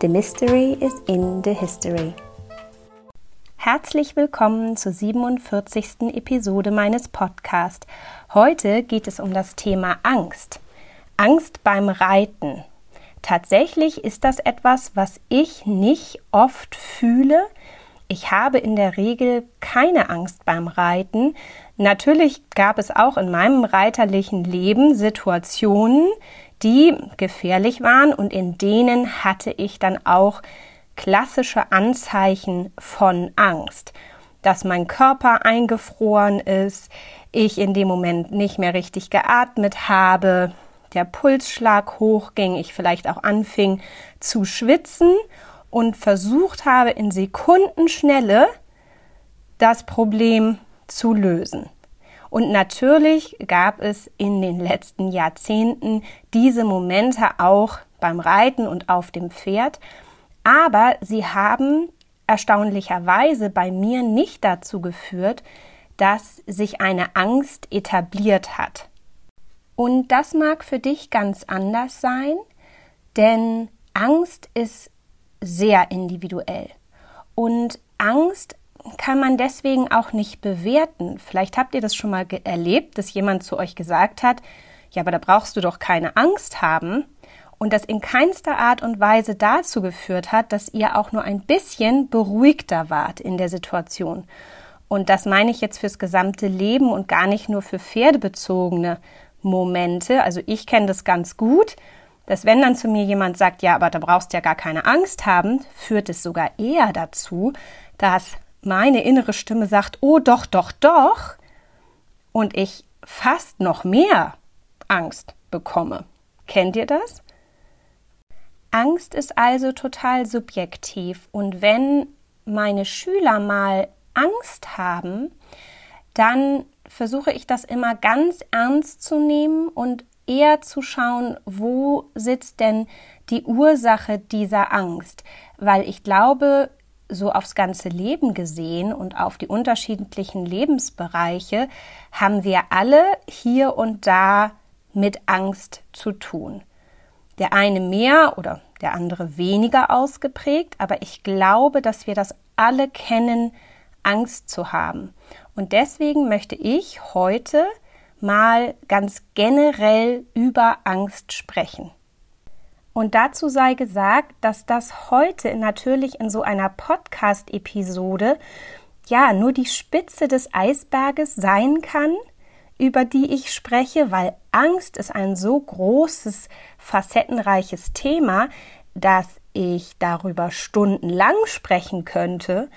The Mystery is in the History. Herzlich willkommen zur 47. Episode meines Podcasts. Heute geht es um das Thema Angst. Angst beim Reiten. Tatsächlich ist das etwas, was ich nicht oft fühle. Ich habe in der Regel keine Angst beim Reiten. Natürlich gab es auch in meinem reiterlichen Leben Situationen, die gefährlich waren und in denen hatte ich dann auch klassische Anzeichen von Angst, dass mein Körper eingefroren ist, ich in dem Moment nicht mehr richtig geatmet habe, der Pulsschlag hochging, ich vielleicht auch anfing zu schwitzen und versucht habe in Sekundenschnelle das Problem zu lösen. Und natürlich gab es in den letzten Jahrzehnten diese Momente auch beim Reiten und auf dem Pferd, aber sie haben erstaunlicherweise bei mir nicht dazu geführt, dass sich eine Angst etabliert hat. Und das mag für dich ganz anders sein, denn Angst ist sehr individuell. Und Angst kann man deswegen auch nicht bewerten. Vielleicht habt ihr das schon mal erlebt, dass jemand zu euch gesagt hat, ja, aber da brauchst du doch keine Angst haben. Und das in keinster Art und Weise dazu geführt hat, dass ihr auch nur ein bisschen beruhigter wart in der Situation. Und das meine ich jetzt fürs gesamte Leben und gar nicht nur für pferdebezogene Momente. Also ich kenne das ganz gut, dass wenn dann zu mir jemand sagt, ja, aber da brauchst du ja gar keine Angst haben, führt es sogar eher dazu, dass meine innere Stimme sagt, oh doch, doch, doch, und ich fast noch mehr Angst bekomme. Kennt ihr das? Angst ist also total subjektiv und wenn meine Schüler mal Angst haben, dann versuche ich das immer ganz ernst zu nehmen und eher zu schauen, wo sitzt denn die Ursache dieser Angst, weil ich glaube, so aufs ganze Leben gesehen und auf die unterschiedlichen Lebensbereiche haben wir alle hier und da mit Angst zu tun. Der eine mehr oder der andere weniger ausgeprägt, aber ich glaube, dass wir das alle kennen, Angst zu haben. Und deswegen möchte ich heute mal ganz generell über Angst sprechen. Und dazu sei gesagt, dass das heute natürlich in so einer Podcast-Episode ja nur die Spitze des Eisberges sein kann, über die ich spreche, weil Angst ist ein so großes, facettenreiches Thema, dass ich darüber stundenlang sprechen könnte.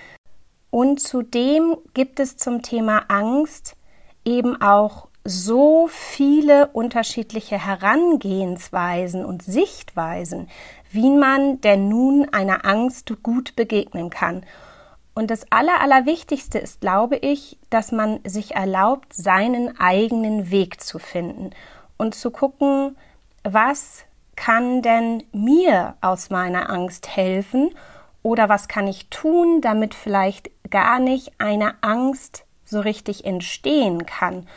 Und zudem gibt es zum Thema Angst eben auch so viele unterschiedliche Herangehensweisen und Sichtweisen, wie man denn nun einer Angst gut begegnen kann. Und das Aller, Allerwichtigste ist, glaube ich, dass man sich erlaubt, seinen eigenen Weg zu finden und zu gucken, was kann denn mir aus meiner Angst helfen oder was kann ich tun, damit vielleicht gar nicht eine Angst so richtig entstehen kann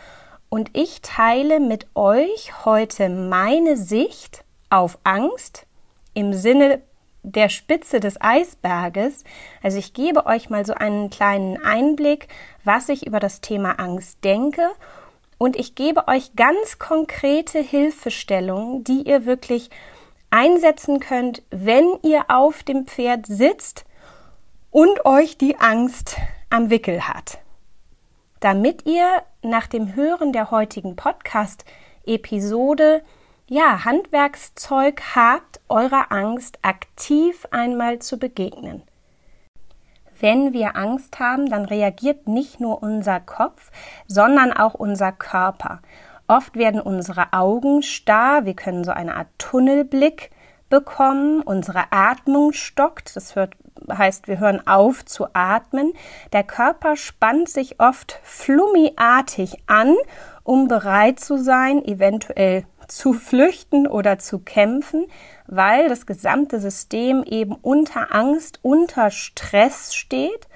und ich teile mit euch heute meine Sicht auf Angst im Sinne der Spitze des Eisberges. Also ich gebe euch mal so einen kleinen Einblick, was ich über das Thema Angst denke und ich gebe euch ganz konkrete Hilfestellungen, die ihr wirklich einsetzen könnt, wenn ihr auf dem Pferd sitzt und euch die Angst am Wickel hat damit ihr nach dem Hören der heutigen Podcast-Episode ja Handwerkszeug habt, eurer Angst aktiv einmal zu begegnen. Wenn wir Angst haben, dann reagiert nicht nur unser Kopf, sondern auch unser Körper. Oft werden unsere Augen starr, wir können so eine Art Tunnelblick bekommen, unsere Atmung stockt, das hört heißt, wir hören auf zu atmen. Der Körper spannt sich oft flummiartig an, um bereit zu sein, eventuell zu flüchten oder zu kämpfen, weil das gesamte System eben unter Angst, unter Stress steht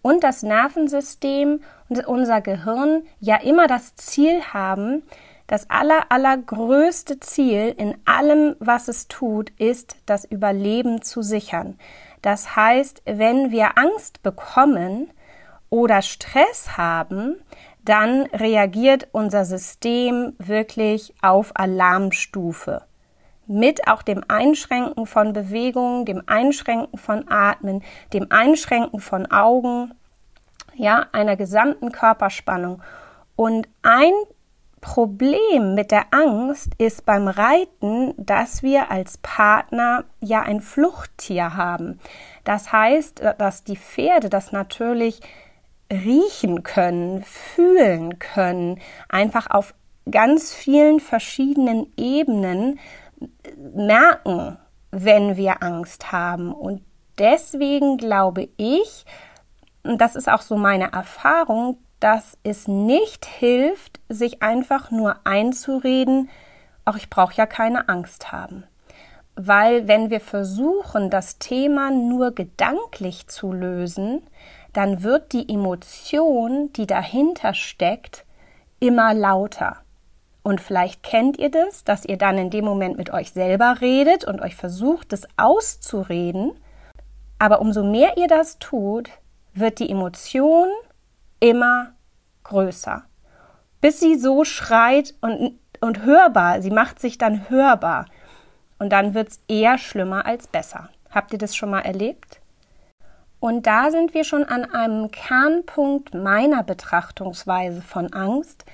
und das Nervensystem und unser Gehirn ja immer das Ziel haben, das aller, allergrößte Ziel in allem, was es tut, ist, das Überleben zu sichern. Das heißt, wenn wir Angst bekommen oder Stress haben, dann reagiert unser System wirklich auf Alarmstufe. Mit auch dem Einschränken von Bewegungen, dem Einschränken von Atmen, dem Einschränken von Augen, ja, einer gesamten Körperspannung. Und ein Problem mit der Angst ist beim Reiten, dass wir als Partner ja ein Fluchttier haben. Das heißt, dass die Pferde das natürlich riechen können, fühlen können, einfach auf ganz vielen verschiedenen Ebenen merken, wenn wir Angst haben. Und deswegen glaube ich, und das ist auch so meine Erfahrung, dass es nicht hilft, sich einfach nur einzureden, auch ich brauche ja keine Angst haben. Weil wenn wir versuchen, das Thema nur gedanklich zu lösen, dann wird die Emotion, die dahinter steckt, immer lauter. Und vielleicht kennt ihr das, dass ihr dann in dem Moment mit euch selber redet und euch versucht, es auszureden. Aber umso mehr ihr das tut, wird die Emotion immer größer. Bis sie so schreit und, und hörbar, sie macht sich dann hörbar. Und dann wird es eher schlimmer als besser. Habt ihr das schon mal erlebt? Und da sind wir schon an einem Kernpunkt meiner Betrachtungsweise von Angst.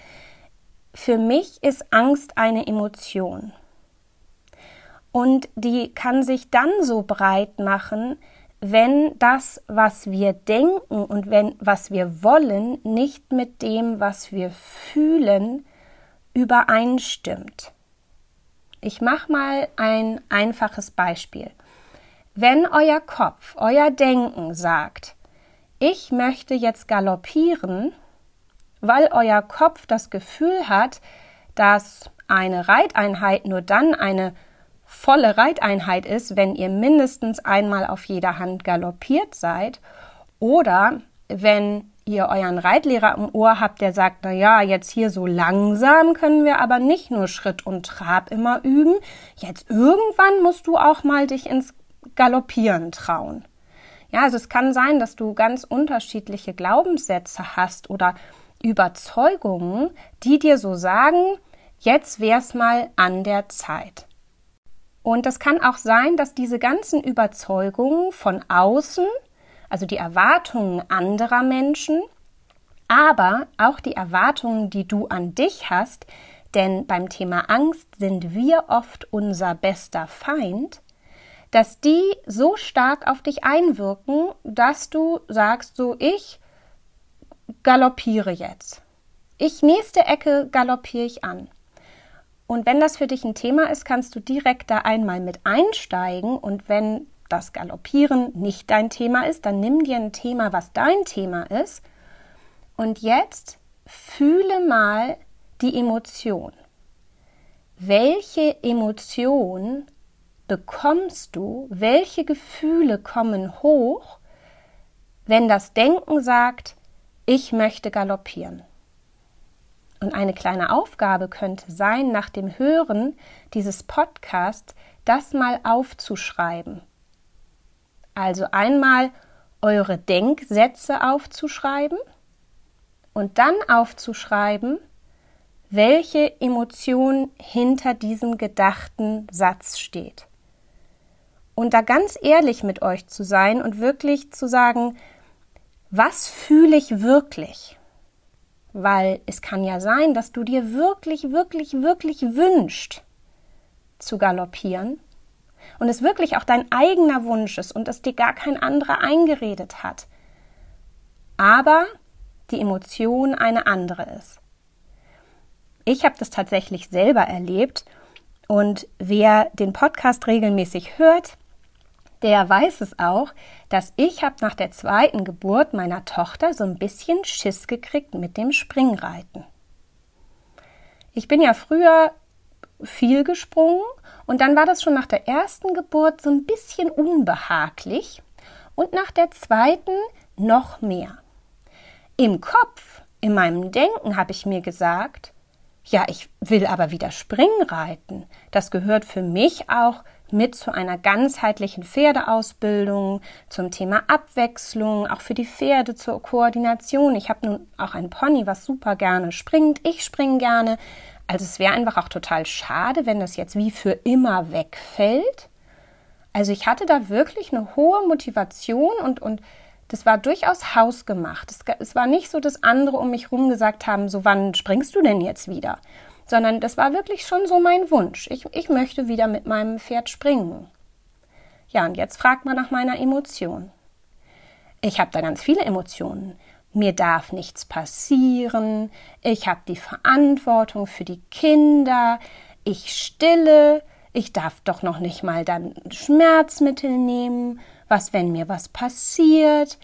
Für mich ist Angst eine Emotion. Und die kann sich dann so breit machen, wenn das, was wir denken und wenn was wir wollen, nicht mit dem, was wir fühlen, übereinstimmt. Ich mache mal ein einfaches Beispiel. Wenn euer Kopf, euer Denken sagt, ich möchte jetzt galoppieren, weil euer Kopf das Gefühl hat, dass eine Reiteinheit nur dann eine volle Reiteinheit ist, wenn ihr mindestens einmal auf jeder Hand galoppiert seid oder wenn ihr euren Reitlehrer im Ohr habt, der sagt, na ja, jetzt hier so langsam können wir aber nicht nur Schritt und Trab immer üben. Jetzt irgendwann musst du auch mal dich ins Galoppieren trauen. Ja, also es kann sein, dass du ganz unterschiedliche Glaubenssätze hast oder Überzeugungen, die dir so sagen, jetzt wär's mal an der Zeit. Und es kann auch sein, dass diese ganzen Überzeugungen von außen, also die Erwartungen anderer Menschen, aber auch die Erwartungen, die du an dich hast, denn beim Thema Angst sind wir oft unser bester Feind, dass die so stark auf dich einwirken, dass du sagst, so ich galoppiere jetzt. Ich nächste Ecke galoppiere ich an. Und wenn das für dich ein Thema ist, kannst du direkt da einmal mit einsteigen und wenn das Galoppieren nicht dein Thema ist, dann nimm dir ein Thema, was dein Thema ist. Und jetzt fühle mal die Emotion. Welche Emotion bekommst du, welche Gefühle kommen hoch, wenn das Denken sagt, ich möchte galoppieren. Und eine kleine Aufgabe könnte sein, nach dem Hören dieses Podcasts das mal aufzuschreiben. Also einmal eure Denksätze aufzuschreiben und dann aufzuschreiben, welche Emotion hinter diesem gedachten Satz steht und da ganz ehrlich mit euch zu sein und wirklich zu sagen, was fühle ich wirklich? Weil es kann ja sein, dass du dir wirklich, wirklich, wirklich wünscht zu galoppieren und es wirklich auch dein eigener Wunsch ist und es dir gar kein anderer eingeredet hat. Aber die Emotion eine andere ist. Ich habe das tatsächlich selber erlebt und wer den Podcast regelmäßig hört, der weiß es auch, dass ich habe nach der zweiten Geburt meiner Tochter so ein bisschen Schiss gekriegt mit dem Springreiten. Ich bin ja früher viel gesprungen und dann war das schon nach der ersten Geburt so ein bisschen unbehaglich und nach der zweiten noch mehr. Im Kopf, in meinem Denken habe ich mir gesagt, ja, ich will aber wieder Springen reiten. Das gehört für mich auch mit zu einer ganzheitlichen Pferdeausbildung, zum Thema Abwechslung, auch für die Pferde zur Koordination. Ich habe nun auch ein Pony, was super gerne springt. Ich springe gerne. Also es wäre einfach auch total schade, wenn das jetzt wie für immer wegfällt. Also ich hatte da wirklich eine hohe Motivation und, und das war durchaus hausgemacht. Es, es war nicht so, dass andere um mich herum gesagt haben, so wann springst du denn jetzt wieder? Sondern das war wirklich schon so mein Wunsch. Ich, ich möchte wieder mit meinem Pferd springen. Ja, und jetzt fragt man nach meiner Emotion. Ich habe da ganz viele Emotionen. Mir darf nichts passieren. Ich habe die Verantwortung für die Kinder. Ich stille. Ich darf doch noch nicht mal dann Schmerzmittel nehmen was, wenn mir was passiert.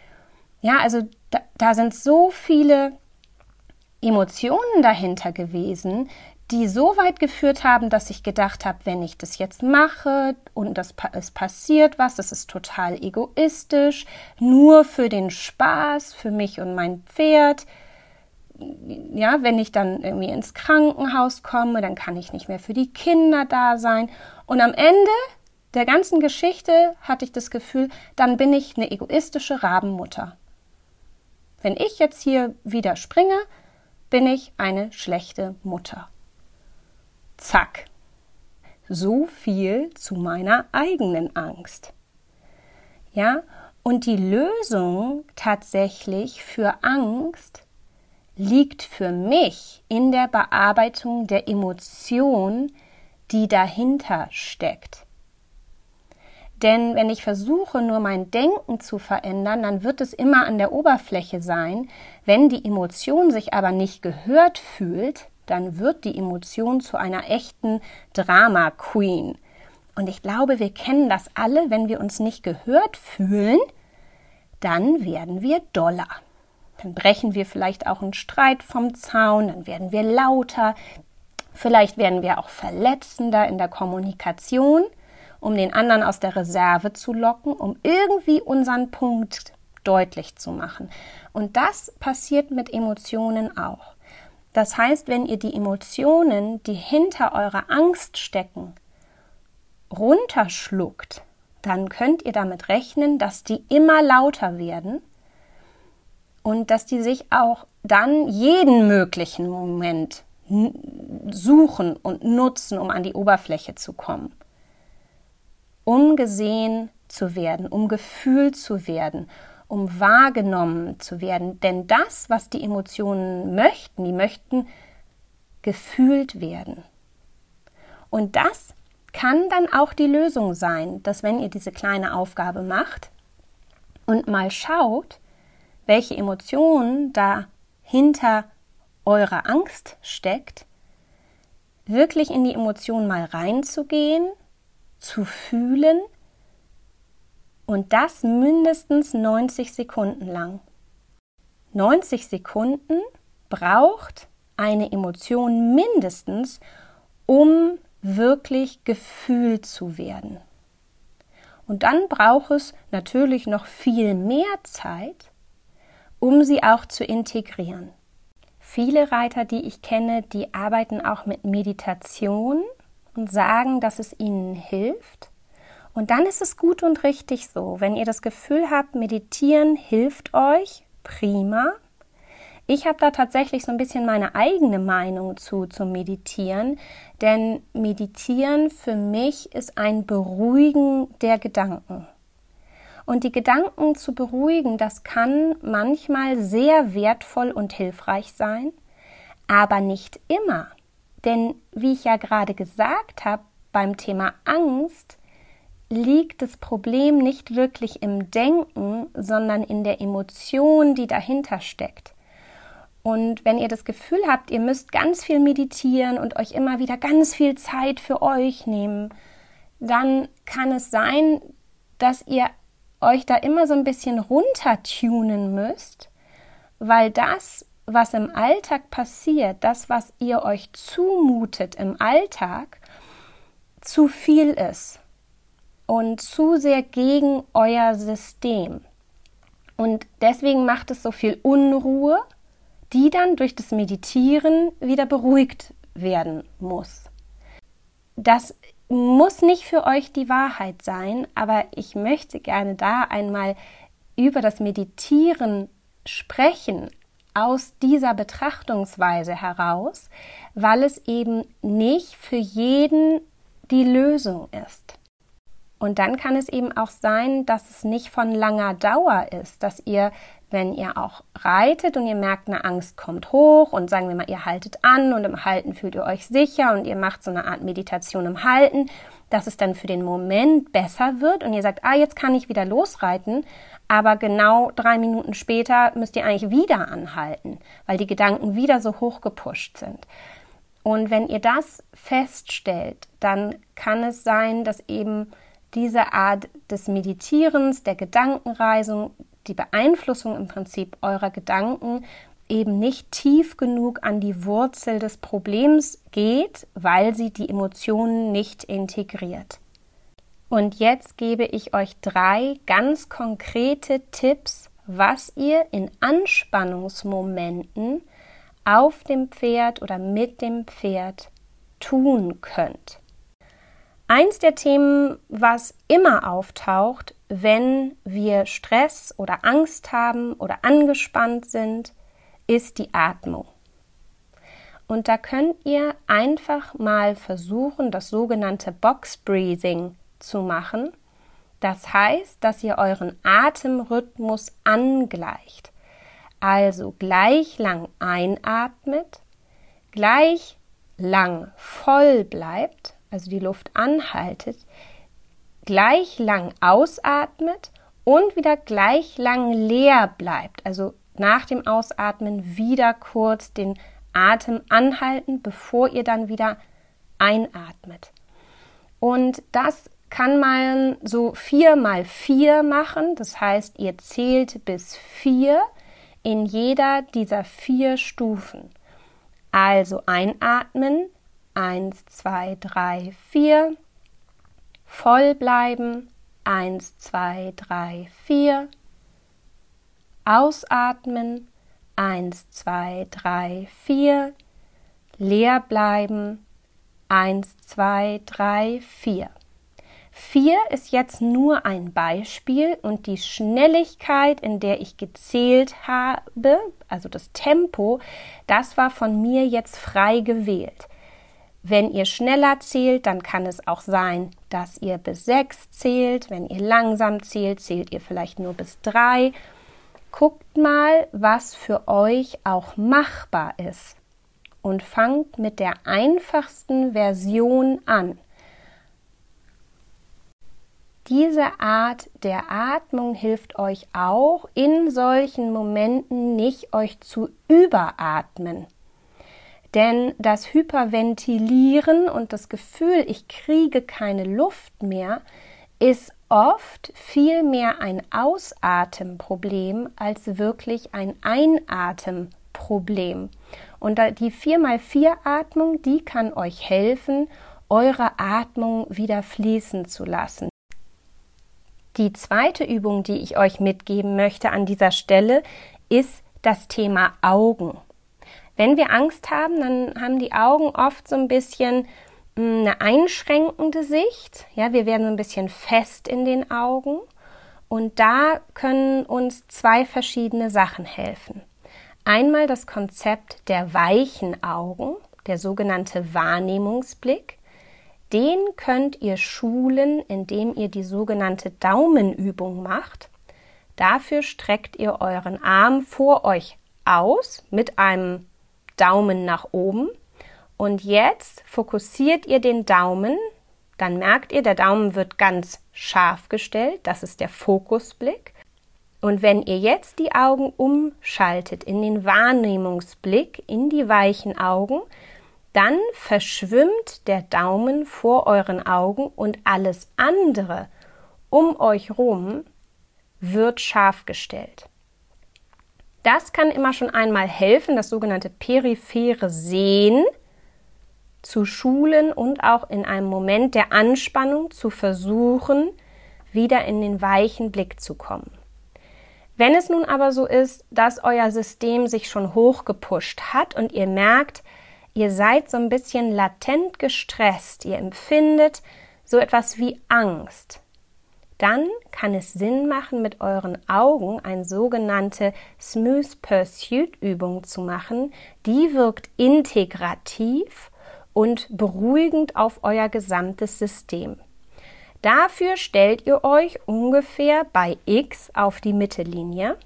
Ja, also da, da sind so viele Emotionen dahinter gewesen, die so weit geführt haben, dass ich gedacht habe, wenn ich das jetzt mache und das, es passiert was, das ist total egoistisch, nur für den Spaß, für mich und mein Pferd. Ja, wenn ich dann irgendwie ins Krankenhaus komme, dann kann ich nicht mehr für die Kinder da sein. Und am Ende der ganzen Geschichte hatte ich das Gefühl, dann bin ich eine egoistische Rabenmutter. Wenn ich jetzt hier wieder springe, bin ich eine schlechte Mutter. Zack. So viel zu meiner eigenen Angst. Ja, und die Lösung tatsächlich für Angst liegt für mich in der Bearbeitung der Emotion, die dahinter steckt. Denn wenn ich versuche, nur mein Denken zu verändern, dann wird es immer an der Oberfläche sein. Wenn die Emotion sich aber nicht gehört fühlt, dann wird die Emotion zu einer echten Drama Queen. Und ich glaube, wir kennen das alle, wenn wir uns nicht gehört fühlen, dann werden wir doller. Dann brechen wir vielleicht auch einen Streit vom Zaun, dann werden wir lauter, vielleicht werden wir auch verletzender in der Kommunikation um den anderen aus der Reserve zu locken, um irgendwie unseren Punkt deutlich zu machen. Und das passiert mit Emotionen auch. Das heißt, wenn ihr die Emotionen, die hinter eurer Angst stecken, runterschluckt, dann könnt ihr damit rechnen, dass die immer lauter werden und dass die sich auch dann jeden möglichen Moment suchen und nutzen, um an die Oberfläche zu kommen. Um gesehen zu werden, um gefühlt zu werden, um wahrgenommen zu werden. Denn das, was die Emotionen möchten, die möchten gefühlt werden. Und das kann dann auch die Lösung sein, dass wenn ihr diese kleine Aufgabe macht und mal schaut, welche Emotionen da hinter eurer Angst steckt, wirklich in die Emotionen mal reinzugehen zu fühlen und das mindestens 90 Sekunden lang. 90 Sekunden braucht eine Emotion mindestens, um wirklich gefühlt zu werden. Und dann braucht es natürlich noch viel mehr Zeit, um sie auch zu integrieren. Viele Reiter, die ich kenne, die arbeiten auch mit Meditation und sagen, dass es ihnen hilft. Und dann ist es gut und richtig so. Wenn ihr das Gefühl habt, meditieren hilft euch, prima. Ich habe da tatsächlich so ein bisschen meine eigene Meinung zu zum Meditieren, denn Meditieren für mich ist ein Beruhigen der Gedanken. Und die Gedanken zu beruhigen, das kann manchmal sehr wertvoll und hilfreich sein, aber nicht immer. Denn wie ich ja gerade gesagt habe, beim Thema Angst liegt das Problem nicht wirklich im Denken, sondern in der Emotion, die dahinter steckt. Und wenn ihr das Gefühl habt, ihr müsst ganz viel meditieren und euch immer wieder ganz viel Zeit für euch nehmen, dann kann es sein, dass ihr euch da immer so ein bisschen runtertunen müsst, weil das, was im Alltag passiert, das, was ihr euch zumutet im Alltag, zu viel ist und zu sehr gegen euer System. Und deswegen macht es so viel Unruhe, die dann durch das Meditieren wieder beruhigt werden muss. Das muss nicht für euch die Wahrheit sein, aber ich möchte gerne da einmal über das Meditieren sprechen aus dieser Betrachtungsweise heraus, weil es eben nicht für jeden die Lösung ist. Und dann kann es eben auch sein, dass es nicht von langer Dauer ist, dass ihr, wenn ihr auch reitet und ihr merkt, eine Angst kommt hoch und sagen wir mal, ihr haltet an und im Halten fühlt ihr euch sicher und ihr macht so eine Art Meditation im Halten, dass es dann für den Moment besser wird und ihr sagt, ah, jetzt kann ich wieder losreiten, aber genau drei Minuten später müsst ihr eigentlich wieder anhalten, weil die Gedanken wieder so hoch gepusht sind. Und wenn ihr das feststellt, dann kann es sein, dass eben diese Art des Meditierens, der Gedankenreisung, die Beeinflussung im Prinzip eurer Gedanken eben nicht tief genug an die Wurzel des Problems geht, weil sie die Emotionen nicht integriert. Und jetzt gebe ich euch drei ganz konkrete Tipps, was ihr in Anspannungsmomenten auf dem Pferd oder mit dem Pferd tun könnt. Eins der Themen, was immer auftaucht, wenn wir Stress oder Angst haben oder angespannt sind, ist die Atmung. Und da könnt ihr einfach mal versuchen, das sogenannte Box Breathing zu machen. Das heißt, dass ihr euren Atemrhythmus angleicht. Also gleich lang einatmet, gleich lang voll bleibt also die Luft anhaltet, gleich lang ausatmet und wieder gleich lang leer bleibt. Also nach dem Ausatmen wieder kurz den Atem anhalten, bevor ihr dann wieder einatmet. Und das kann man so vier mal vier machen. Das heißt, ihr zählt bis vier in jeder dieser vier Stufen. Also einatmen, Eins, zwei, drei, vier. Voll bleiben. Eins, zwei, drei, vier. Ausatmen. Eins, zwei, drei, vier. Leer bleiben. Eins, zwei, drei, vier. Vier ist jetzt nur ein Beispiel und die Schnelligkeit, in der ich gezählt habe, also das Tempo, das war von mir jetzt frei gewählt. Wenn ihr schneller zählt, dann kann es auch sein, dass ihr bis sechs zählt. Wenn ihr langsam zählt, zählt ihr vielleicht nur bis drei. Guckt mal, was für euch auch machbar ist und fangt mit der einfachsten Version an. Diese Art der Atmung hilft euch auch in solchen Momenten nicht euch zu überatmen. Denn das Hyperventilieren und das Gefühl, ich kriege keine Luft mehr, ist oft viel mehr ein Ausatemproblem als wirklich ein Einatemproblem. Und die 4x4 Atmung, die kann euch helfen, eure Atmung wieder fließen zu lassen. Die zweite Übung, die ich euch mitgeben möchte an dieser Stelle, ist das Thema Augen. Wenn wir Angst haben, dann haben die Augen oft so ein bisschen hm, eine einschränkende Sicht. Ja, wir werden ein bisschen fest in den Augen. Und da können uns zwei verschiedene Sachen helfen. Einmal das Konzept der weichen Augen, der sogenannte Wahrnehmungsblick. Den könnt ihr schulen, indem ihr die sogenannte Daumenübung macht. Dafür streckt ihr euren Arm vor euch aus mit einem Daumen nach oben. Und jetzt fokussiert ihr den Daumen. Dann merkt ihr, der Daumen wird ganz scharf gestellt. Das ist der Fokusblick. Und wenn ihr jetzt die Augen umschaltet in den Wahrnehmungsblick, in die weichen Augen, dann verschwimmt der Daumen vor euren Augen und alles andere um euch rum wird scharf gestellt. Das kann immer schon einmal helfen, das sogenannte periphere Sehen zu schulen und auch in einem Moment der Anspannung zu versuchen, wieder in den weichen Blick zu kommen. Wenn es nun aber so ist, dass euer System sich schon hochgepusht hat und ihr merkt, ihr seid so ein bisschen latent gestresst, ihr empfindet so etwas wie Angst, dann kann es Sinn machen, mit euren Augen eine sogenannte Smooth Pursuit Übung zu machen. Die wirkt integrativ und beruhigend auf euer gesamtes System. Dafür stellt ihr euch ungefähr bei X auf die Mittellinie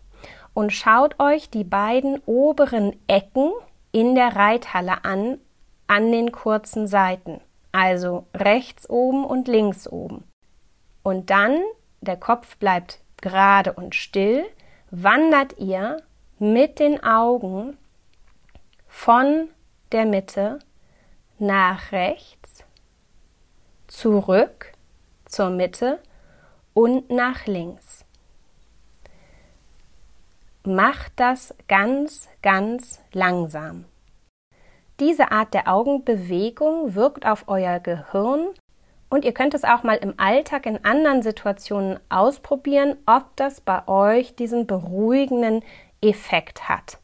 und schaut euch die beiden oberen Ecken in der Reithalle an, an den kurzen Seiten, also rechts oben und links oben. Und dann, der Kopf bleibt gerade und still, wandert ihr mit den Augen von der Mitte nach rechts, zurück zur Mitte und nach links. Macht das ganz, ganz langsam. Diese Art der Augenbewegung wirkt auf euer Gehirn und ihr könnt es auch mal im Alltag in anderen Situationen ausprobieren, ob das bei euch diesen beruhigenden Effekt hat.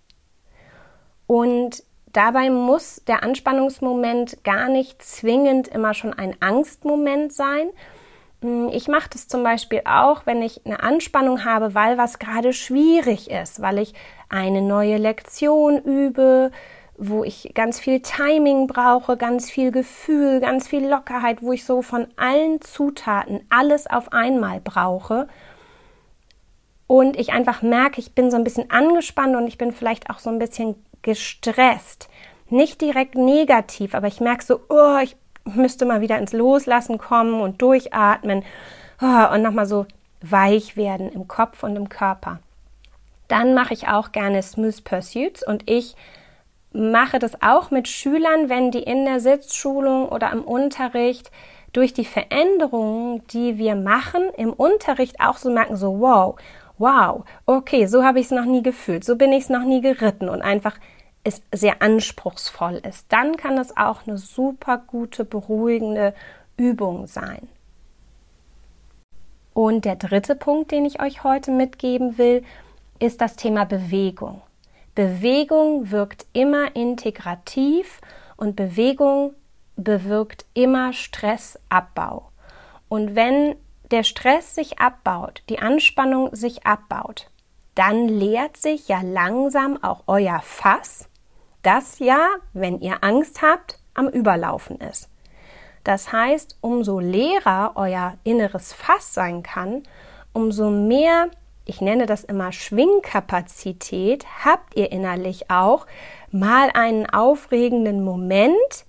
Und dabei muss der Anspannungsmoment gar nicht zwingend immer schon ein Angstmoment sein. Hm, ich mache das zum Beispiel auch, wenn ich eine Anspannung habe, weil was gerade schwierig ist, weil ich eine neue Lektion übe, wo ich ganz viel Timing brauche, ganz viel Gefühl, ganz viel Lockerheit, wo ich so von allen Zutaten alles auf einmal brauche. Und ich einfach merke, ich bin so ein bisschen angespannt und ich bin vielleicht auch so ein bisschen gestresst. Nicht direkt negativ, aber ich merke so, oh, ich müsste mal wieder ins Loslassen kommen und durchatmen oh, und nochmal so weich werden im Kopf und im Körper. Dann mache ich auch gerne Smooth Pursuits und ich mache das auch mit Schülern, wenn die in der Sitzschulung oder im Unterricht durch die Veränderungen, die wir machen, im Unterricht auch so merken, so wow, wow, okay, so habe ich es noch nie gefühlt, so bin ich es noch nie geritten und einfach es sehr anspruchsvoll ist. Dann kann es auch eine super gute, beruhigende Übung sein. Und der dritte Punkt, den ich euch heute mitgeben will, ist das Thema Bewegung. Bewegung wirkt immer integrativ und Bewegung bewirkt immer Stressabbau. Und wenn der Stress sich abbaut, die Anspannung sich abbaut, dann leert sich ja langsam auch euer Fass, das ja, wenn ihr Angst habt, am Überlaufen ist. Das heißt, umso leerer euer inneres Fass sein kann, umso mehr ich nenne das immer Schwingkapazität, habt ihr innerlich auch mal einen aufregenden Moment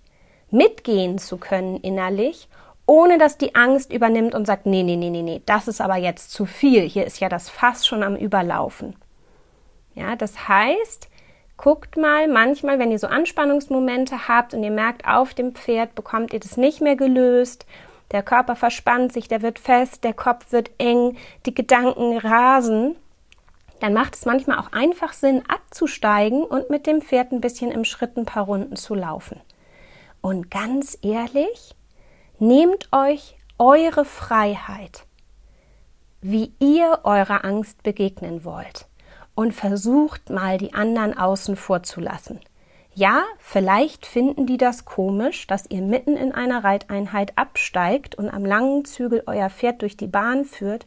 mitgehen zu können innerlich, ohne dass die Angst übernimmt und sagt, nee, nee, nee, nee, nee, das ist aber jetzt zu viel, hier ist ja das Fass schon am Überlaufen. Ja, das heißt, guckt mal, manchmal, wenn ihr so Anspannungsmomente habt und ihr merkt, auf dem Pferd bekommt ihr das nicht mehr gelöst, der Körper verspannt sich, der wird fest, der Kopf wird eng, die Gedanken rasen. Dann macht es manchmal auch einfach Sinn, abzusteigen und mit dem Pferd ein bisschen im Schritt ein paar Runden zu laufen. Und ganz ehrlich, nehmt euch eure Freiheit, wie ihr eurer Angst begegnen wollt und versucht mal die anderen außen vor zu lassen. Ja, vielleicht finden die das komisch, dass ihr mitten in einer Reiteinheit absteigt und am langen Zügel euer Pferd durch die Bahn führt,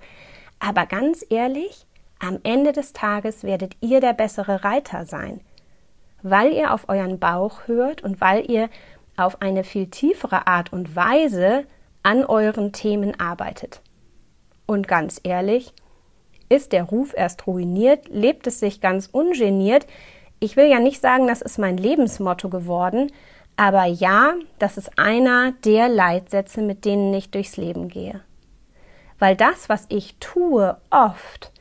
aber ganz ehrlich, am Ende des Tages werdet ihr der bessere Reiter sein, weil ihr auf euren Bauch hört und weil ihr auf eine viel tiefere Art und Weise an euren Themen arbeitet. Und ganz ehrlich, ist der Ruf erst ruiniert, lebt es sich ganz ungeniert, ich will ja nicht sagen, das ist mein Lebensmotto geworden, aber ja, das ist einer der Leitsätze, mit denen ich durchs Leben gehe. Weil das, was ich tue, oft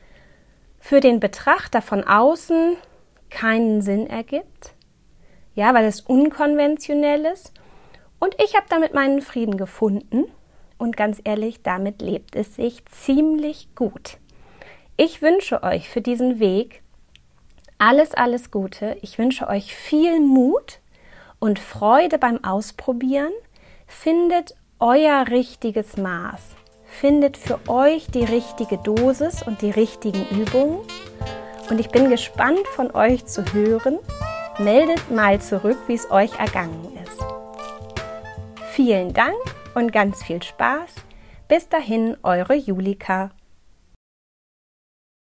für den Betrachter von außen keinen Sinn ergibt. Ja, weil es unkonventionell ist. Und ich habe damit meinen Frieden gefunden. und ganz ehrlich, damit lebt es sich ziemlich gut. Ich wünsche euch für diesen Weg alles, alles Gute. Ich wünsche euch viel Mut und Freude beim Ausprobieren. Findet euer richtiges Maß. Findet für euch die richtige Dosis und die richtigen Übungen. Und ich bin gespannt von euch zu hören. Meldet mal zurück, wie es euch ergangen ist. Vielen Dank und ganz viel Spaß. Bis dahin, eure Julika.